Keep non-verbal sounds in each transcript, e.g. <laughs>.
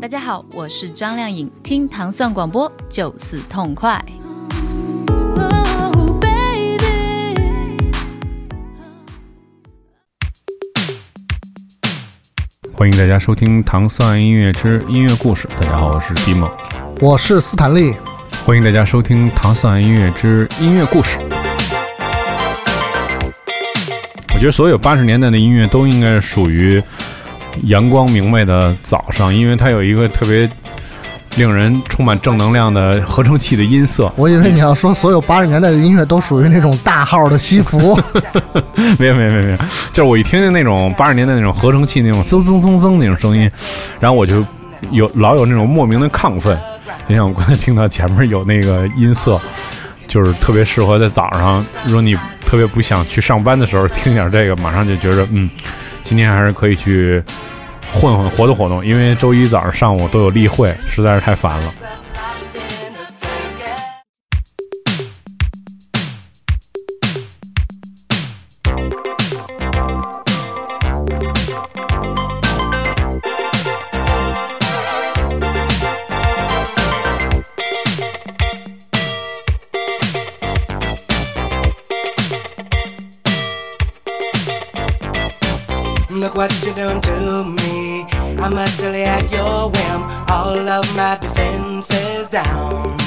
大家好，我是张靓颖，听糖蒜广播就是痛快。欢迎大家收听《糖蒜音乐之音乐故事》。大家好，我是迪梦。我是斯坦利。欢迎大家收听《糖蒜音乐之音乐故事》。觉得所有八十年代的音乐都应该属于阳光明媚的早上，因为它有一个特别令人充满正能量的合成器的音色。我以为你要说所有八十年代的音乐都属于那种大号的西服。<laughs> 没有没有没有没有，就是我一听见那种八十年代那种合成器那种噌噌噌噌那种声音，然后我就有老有那种莫名的亢奋。就像我刚才听到前面有那个音色，就是特别适合在早上，如果你特别不想去上班的时候听点这个，马上就觉得嗯，今天还是可以去混混活动活动，因为周一早上上午都有例会，实在是太烦了。Defenses down.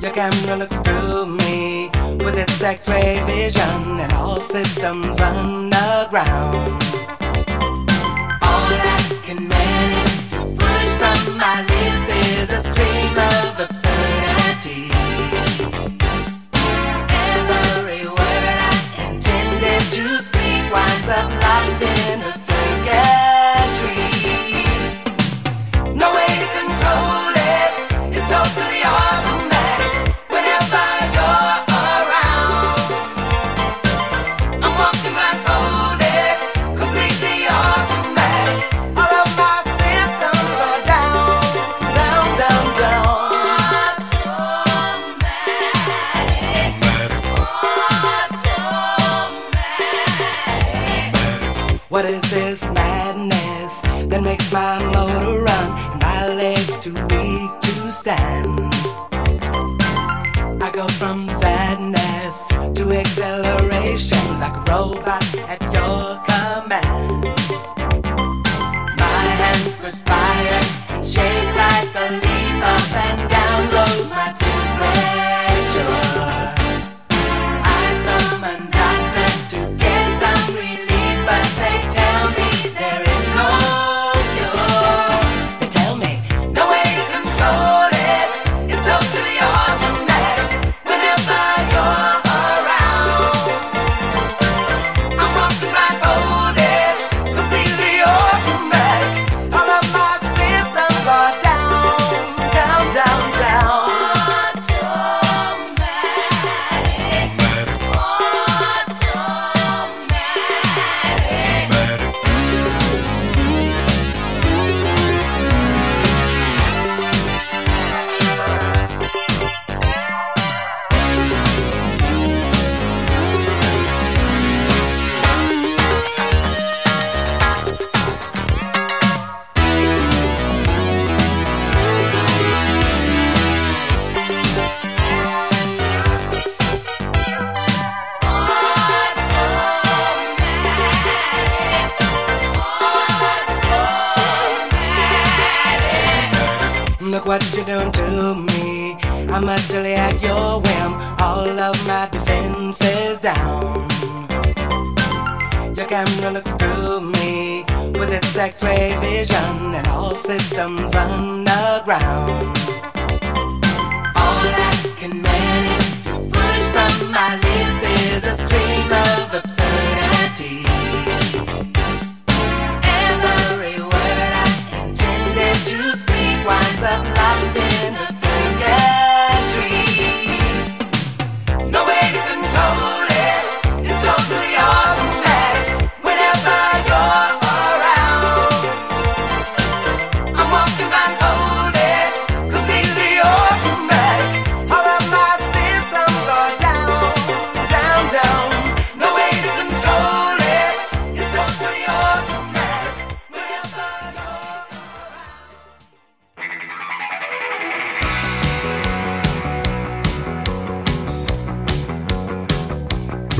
Your camera looks through me with its X-ray vision, and all systems run aground. All I can manage to push from my lips is a stream of absurdity.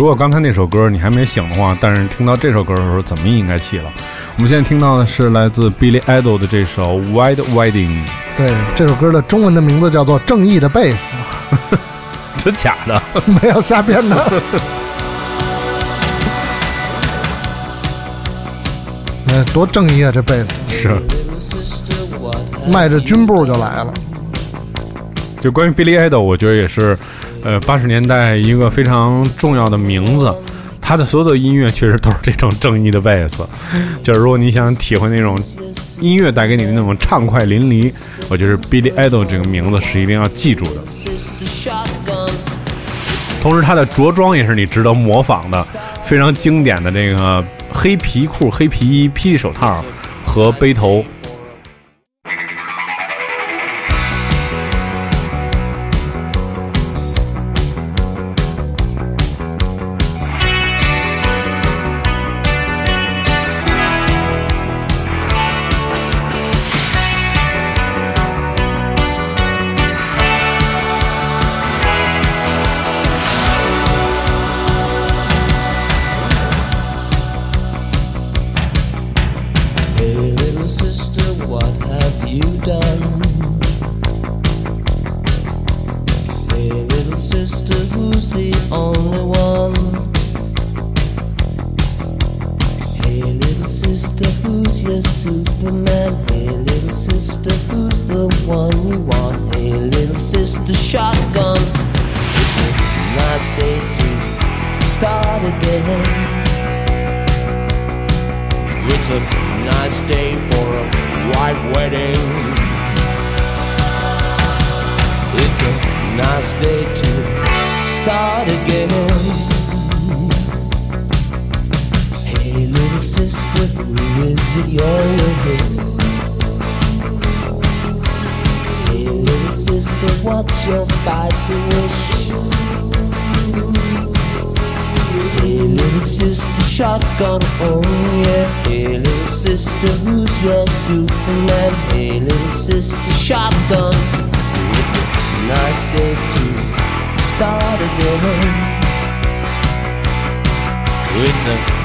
如果刚才那首歌你还没醒的话，但是听到这首歌的时候，怎么也应该起了？我们现在听到的是来自 Billy Idol 的这首《White Wedding》，对，这首歌的中文的名字叫做《正义的贝斯 <laughs> 真假的？<laughs>》，没有瞎编的。<laughs> 哎，多正义啊！这贝斯是。迈着军步就来了。就关于 Billy Idol，我觉得也是，呃，八十年代一个非常重要的名字。他的所有的音乐确实都是这种正义的贝斯。就是如果你想体会那种音乐带给你的那种畅快淋漓，我觉得 Billy Idol 这个名字是一定要记住的。同时，他的着装也是你值得模仿的，非常经典的这个黑皮裤、黑皮衣、霹雳手套和背头。Superman. Hey, little sister, who's the one you want? Hey, little sister, shotgun. It's a nice day to start again. It's a nice day for a white wedding. It's a nice day to start again. little sister, who is it you're with? Hey, little sister, what's your spicy wish? Hey, little sister, shotgun home, yeah. Hey, little sister, who's your Superman? Hey, little sister, shotgun. It's a nice day to start again. It's a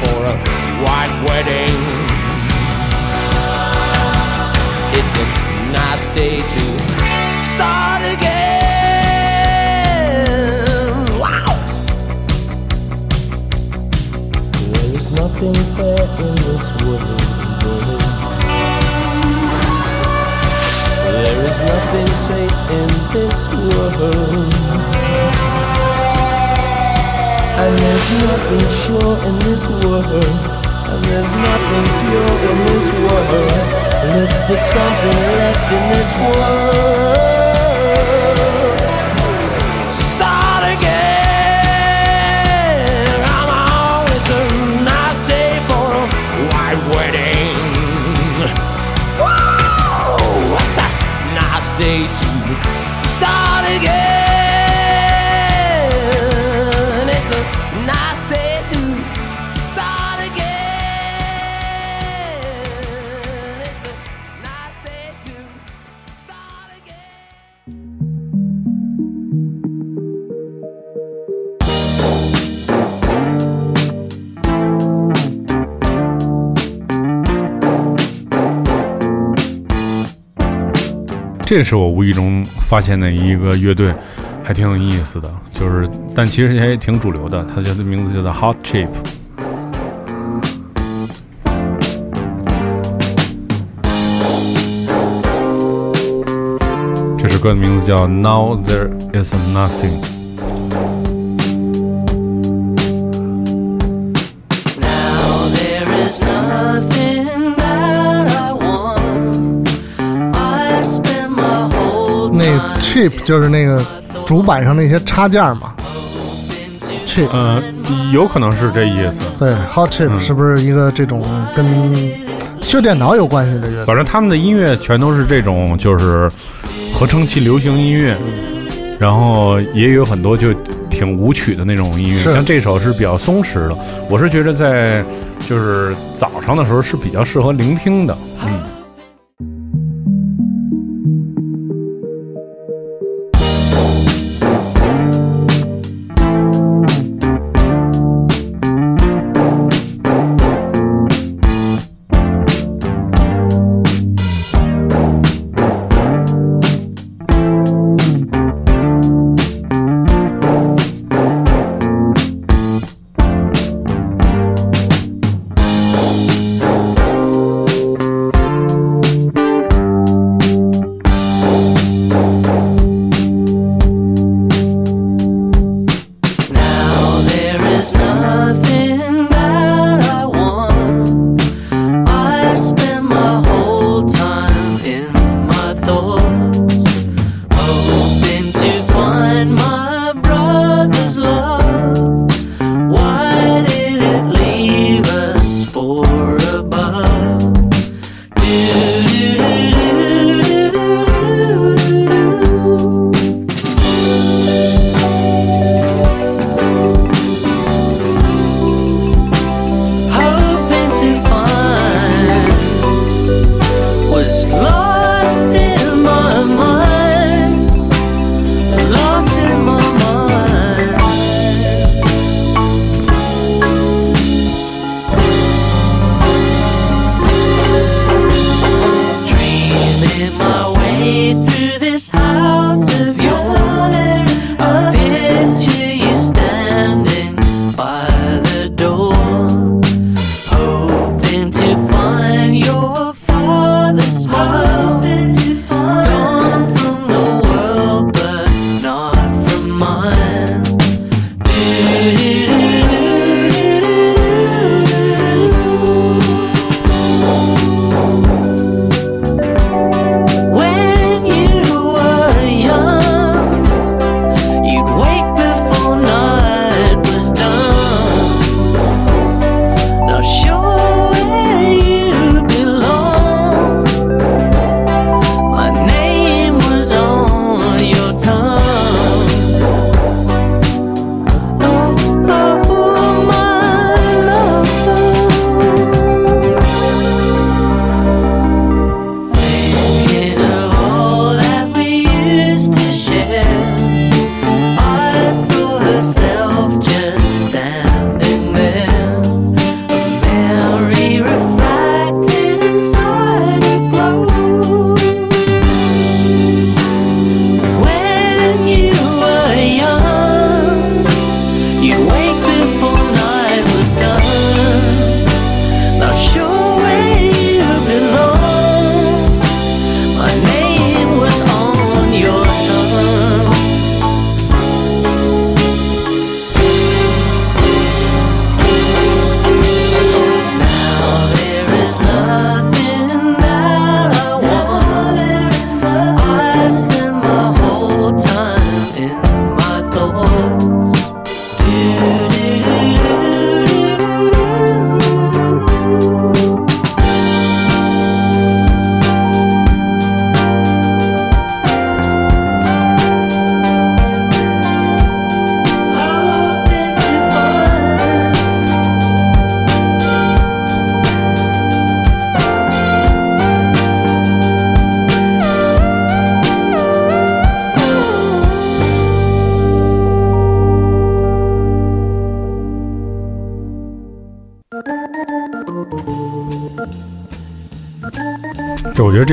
for a white wedding. It's a nice day to start again. Wow! There is nothing fair in this world. There is nothing safe in this world. And there's nothing sure in this world. And there's nothing pure in this world. Look for something left in this world. Start again. On, it's a nice day for a white wedding. Whoa, a nice day to 这是我无意中发现的一个乐队，还挺有意思的，就是但其实也挺主流的，它叫的名字叫做 Hot Chip。这首歌的名字叫 Now There Is Nothing。Chip 就是那个主板上那些插件嘛。chip 呃，有可能是这意思。对，hot chip 嗯是不是一个这种跟修电脑有关系的乐队？反正他们的音乐全都是这种，就是合成器流行音乐，然后也有很多就挺舞曲的那种音乐，像这首是比较松弛的。我是觉得在就是早上的时候是比较适合聆听的，嗯。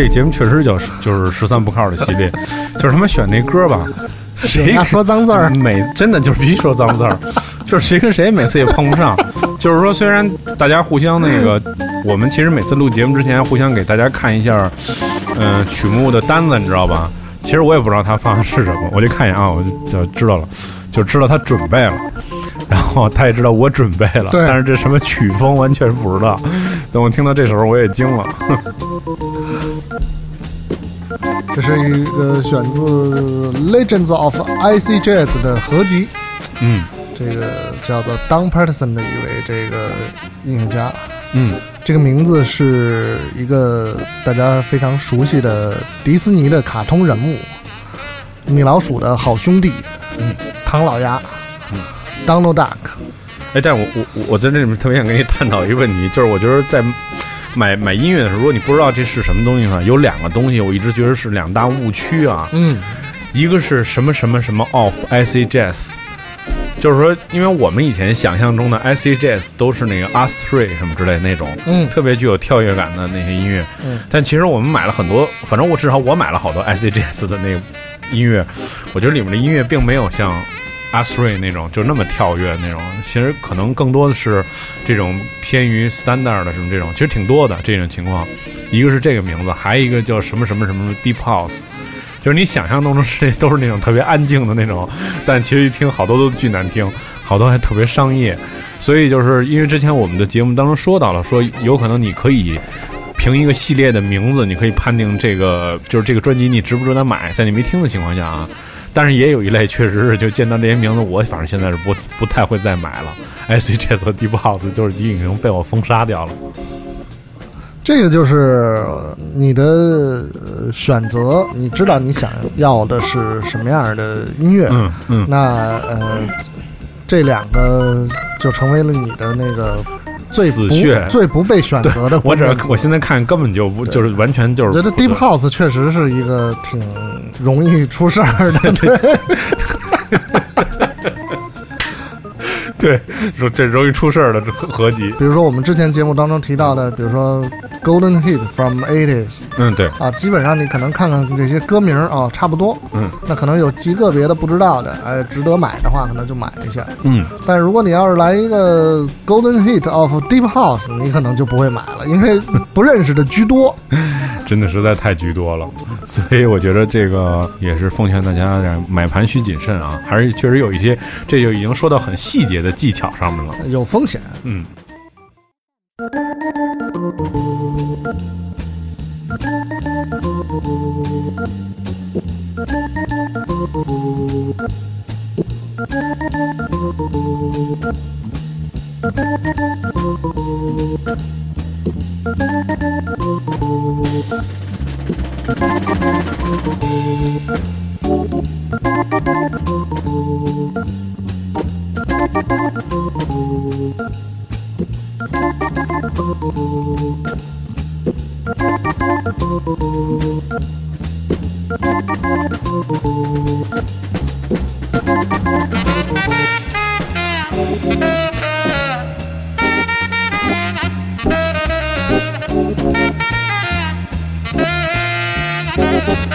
这个节目确实叫就是十三不靠的系列，<laughs> 就是他们选那歌吧，谁说脏字儿，每真的就是必须说脏字儿，<laughs> 就是谁跟谁每次也碰不上。就是说，虽然大家互相那个，我们其实每次录节目之前互相给大家看一下，嗯、曲目的单子，你知道吧？其实我也不知道他放的是什么，我就看一眼啊，我就就知道了，就知道他准备了。然后他也知道我准备了，但是这什么曲风完全不知道。等我听到这首我也惊了。这是一个选自《Legends of IC Jazz》的合集，嗯。这个叫做 Don Patterson 的一位这个音乐家。嗯。这个名字是一个大家非常熟悉的迪士尼的卡通人物，米老鼠的好兄弟，嗯，唐老鸭，嗯，Donald Duck，哎，但我我我在这里面特别想跟你探讨一个问题，就是我觉得在买买音乐的时候，如果你不知道这是什么东西的话，有两个东西我一直觉得是两大误区啊。嗯，一个是什么什么什么 off IC jazz，就是说，因为我们以前想象中的 IC jazz 都是那个 R three 什么之类那种，嗯特别具有跳跃感的那些音乐。嗯，但其实我们买了很多，反正我至少我买了好多 IC jazz 的那个音乐，我觉得里面的音乐并没有像 R three 那种就那么跳跃那种，其实可能更多的是这种偏于 standard 的什么这种，其实挺多的这种情况。一个是这个名字，还有一个叫什么什么什么 Deep House。就是你想象当中是都是那种特别安静的那种，但其实一听好多都巨难听，好多还特别商业。所以就是因为之前我们的节目当中说到了，说有可能你可以凭一个系列的名字，你可以判定这个就是这个专辑你值不值得买，在你没听的情况下啊。但是也有一类确实是就见到这些名字，我反正现在是不不太会再买了。IC Jazz 和 Deep House 就是已经被我封杀掉了。这个就是你的呃选择，你知道你想要的是什么样的音乐，嗯嗯，那呃，这两个就成为了你的那个最不最不被选择的我只关键词。我现在看根本就不就是完全就是我觉得 Deep House 确实是一个挺容易出事儿的，<laughs> 对，<laughs> 对，说这容易出事儿的这合合集。比如说我们之前节目当中提到的，比如说 Golden Hit from Eighties，嗯，对，啊，基本上你可能看看这些歌名儿啊，差不多，嗯，那可能有极个别的不知道的，哎，值得买的话，可能就买一下。嗯，但如果你要是来一个 Golden Hit of Deep House，你可能就不会买了，因为不认识的居多。<laughs> 真的实在太居多了，所以我觉得这个也是奉劝大家买盘需谨慎啊，还是确实有一些，这就已经说到很细节的技巧上面了，有风险。嗯。Thank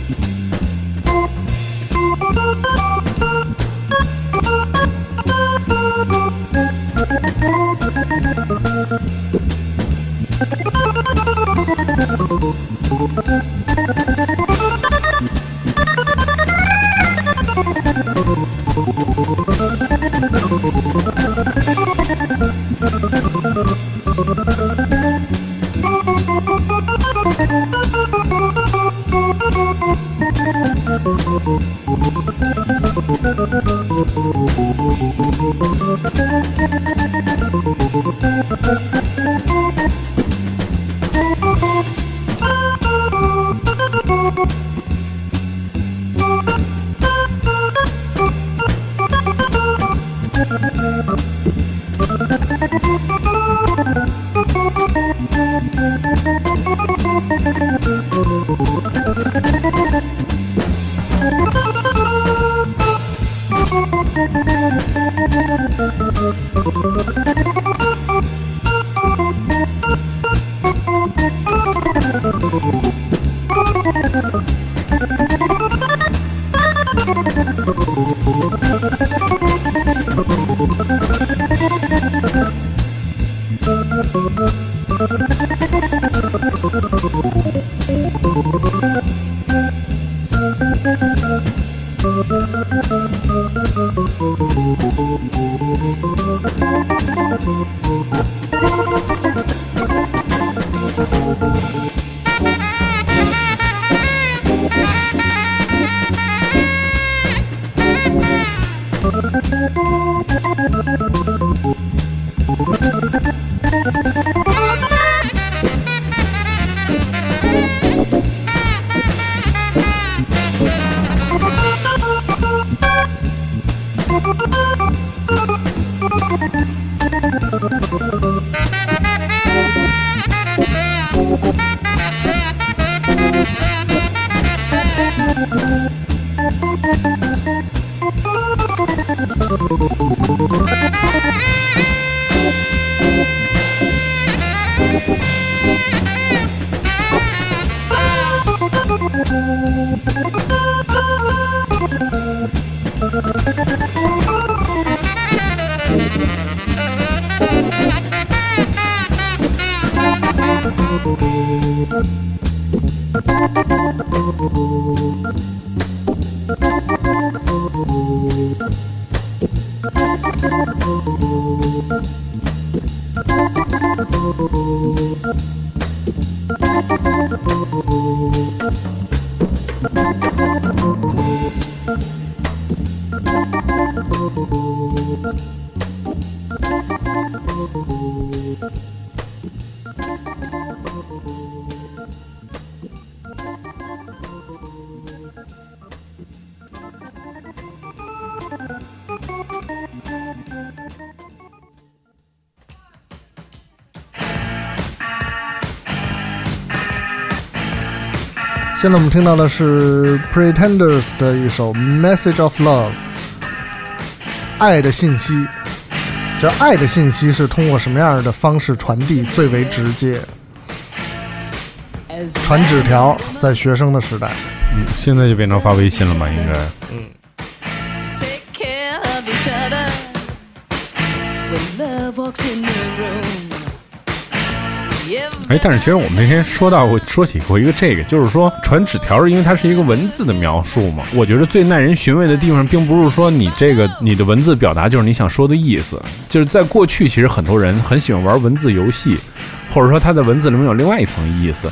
现在我们听到的是 Pretenders 的一首《Message of Love》，爱的信息。这爱的信息是通过什么样的方式传递最为直接？传纸条，在学生的时代，嗯现在就变成发微信了吧？应该。Take care of each other when love walks in the room. 哎，但是其实我们那天说到过，说起过一个这个，就是说传纸条，因为它是一个文字的描述嘛。我觉得最耐人寻味的地方，并不是说你这个你的文字表达就是你想说的意思，就是在过去，其实很多人很喜欢玩文字游戏，或者说他在文字里面有另外一层意思。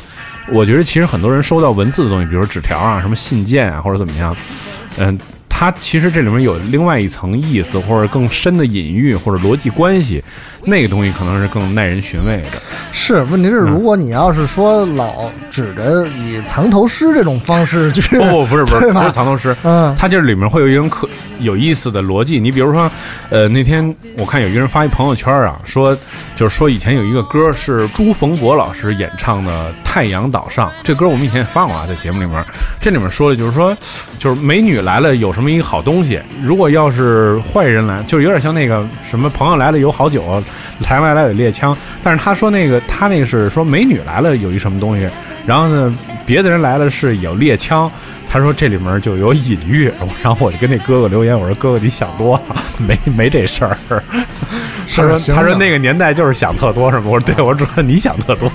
我觉得其实很多人收到文字的东西，比如纸条啊、什么信件啊，或者怎么样，嗯。它其实这里面有另外一层意思，或者更深的隐喻，或者逻辑关系，那个东西可能是更耐人寻味的。是问题是，如果你要是说老指着以藏头诗这种方式去，不不不是不是不是藏头诗，嗯它就是里面会有一种可有意思的逻辑。你比如说，呃，那天我看有一个人发一朋友圈啊，说就是说以前有一个歌是朱逢博老师演唱的《太阳岛上》，这歌我们以前也放过啊，在节目里面。这里面说的就是说，就是美女来了有什么么一个好东西。如果要是坏人来，就有点像那个什么朋友来了有好酒，来来来了有猎枪。但是他说那个他那个是说美女来了有一什么东西，然后呢别的人来了是有猎枪。他说这里面就有隐喻，然后我就跟那哥哥留言，我说哥哥你想多了，没没这事儿。他说他说那个年代就是想特多是吗？我说对，我说主要你想特多。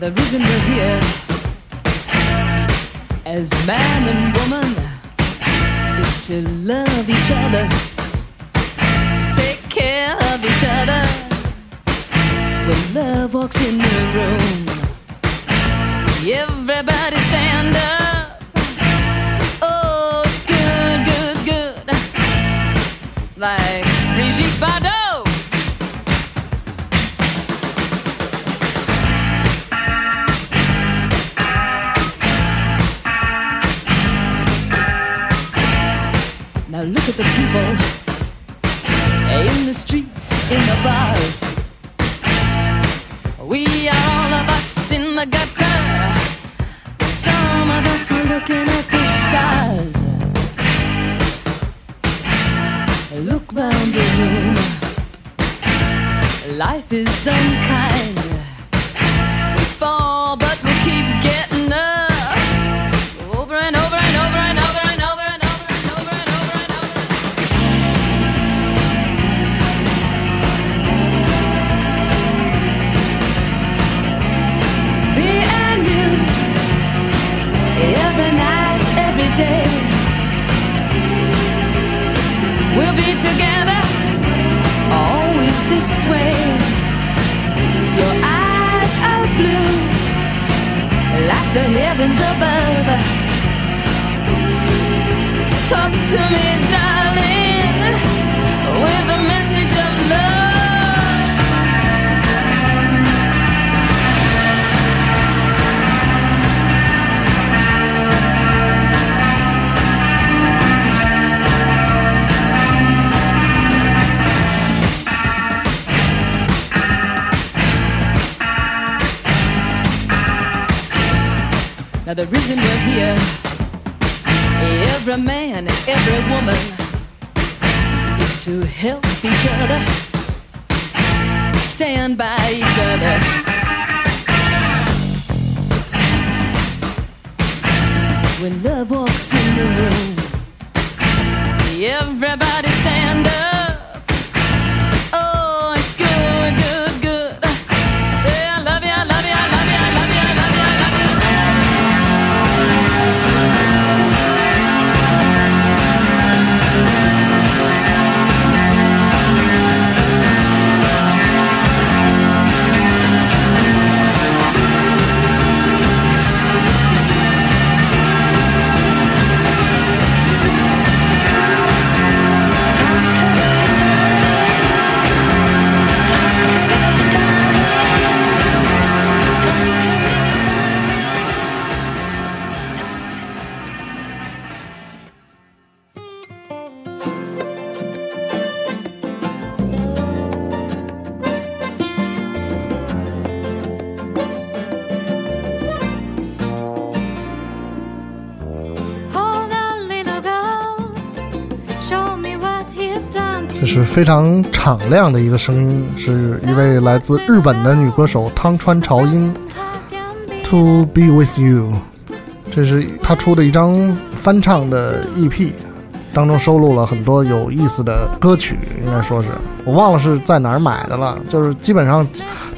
The reason we're here as man and woman is to love each other, take care of each other. When love walks in the room, everybody stand up. Oh, it's good, good, good. Like Brigitte Bardot. Now look at the people in the streets, in the bars. We are all of us in the gutter. Some of us are looking at the stars. Look round the room. Life is unkind. Stand by each other. When love walks in the room, everybody 是非常敞亮的一个声音，是一位来自日本的女歌手汤川朝音。To Be With You，这是她出的一张翻唱的 EP，当中收录了很多有意思的歌曲，应该说是。我忘了是在哪儿买的了，就是基本上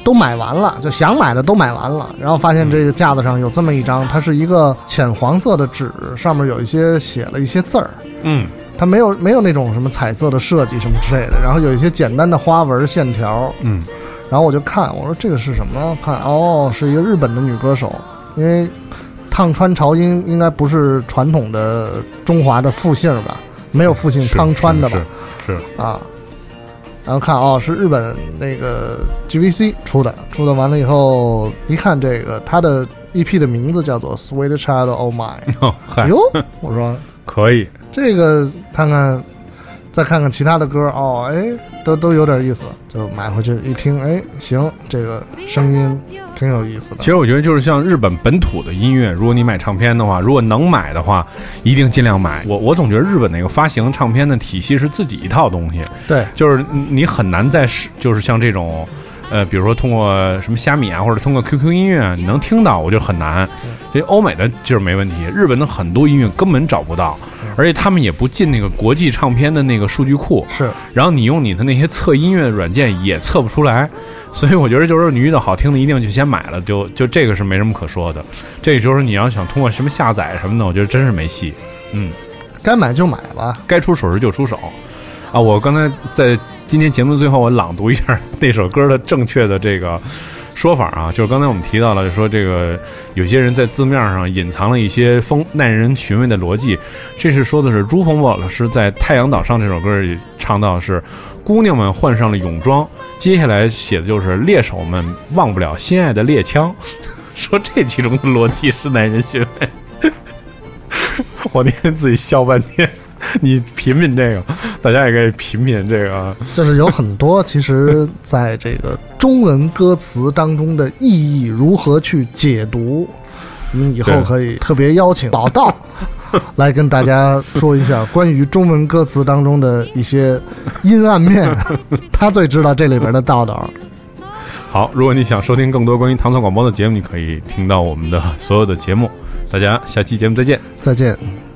都买完了，就想买的都买完了，然后发现这个架子上有这么一张，它是一个浅黄色的纸，上面有一些写了一些字儿，嗯，它没有没有那种什么彩色的设计什么之类的，然后有一些简单的花纹线条，嗯，然后我就看，我说这个是什么？看哦，是一个日本的女歌手，因为烫川朝音应该不是传统的中华的复姓吧？没有复姓汤川的吧？是是啊，然后看哦，是日本那个 GVC 出的，出的完了以后，一看这个它的 EP 的名字叫做《Sweet Child O' Mine》。哦嗨，哟，我说可以，这个看看，再看看其他的歌哦，哎，都都有点意思，就买回去一听，哎，行，这个声音挺有意思的其。实我觉得就是像日本本土的音乐，如果你买唱片的话，如果能买的话，一定尽量买。我我总觉得日本那个发行唱片的体系是自己一套东西，对，就是你很难在是就是像这种。呃，比如说通过什么虾米啊，或者通过 QQ 音乐啊，你能听到，我觉得很难。所以欧美的就是没问题，日本的很多音乐根本找不到，而且他们也不进那个国际唱片的那个数据库。是然后你用你的那些测音乐的软件也测不出来，所以我觉得就是你遇到好听的一定就先买了，就就这个是没什么可说的。这就是你要想通过什么下载什么的，我觉得真是没戏。嗯，该买就买吧。该出手时就出手。啊，我刚才在今天节目的最后，我朗读一下那首歌的正确的这个说法啊，就是刚才我们提到了，说这个有些人在字面上隐藏了一些风耐人寻味的逻辑。这是说的是朱逢宝老师在《太阳岛上》这首歌里唱到是，姑娘们换上了泳装，接下来写的就是猎手们忘不了心爱的猎枪。<laughs> 说这其中的逻辑是耐人寻味，<laughs> 我那天自己笑半天。你品品这个，大家也可以品品这个。就是有很多，其实在这个中文歌词当中的意义如何去解读，我们以后可以特别邀请老道 <laughs> 来跟大家说一下关于中文歌词当中的一些阴暗面，<laughs> 他最知道这里边的道道。好，如果你想收听更多关于唐宋广播的节目，你可以听到我们的所有的节目。大家下期节目再见。再见。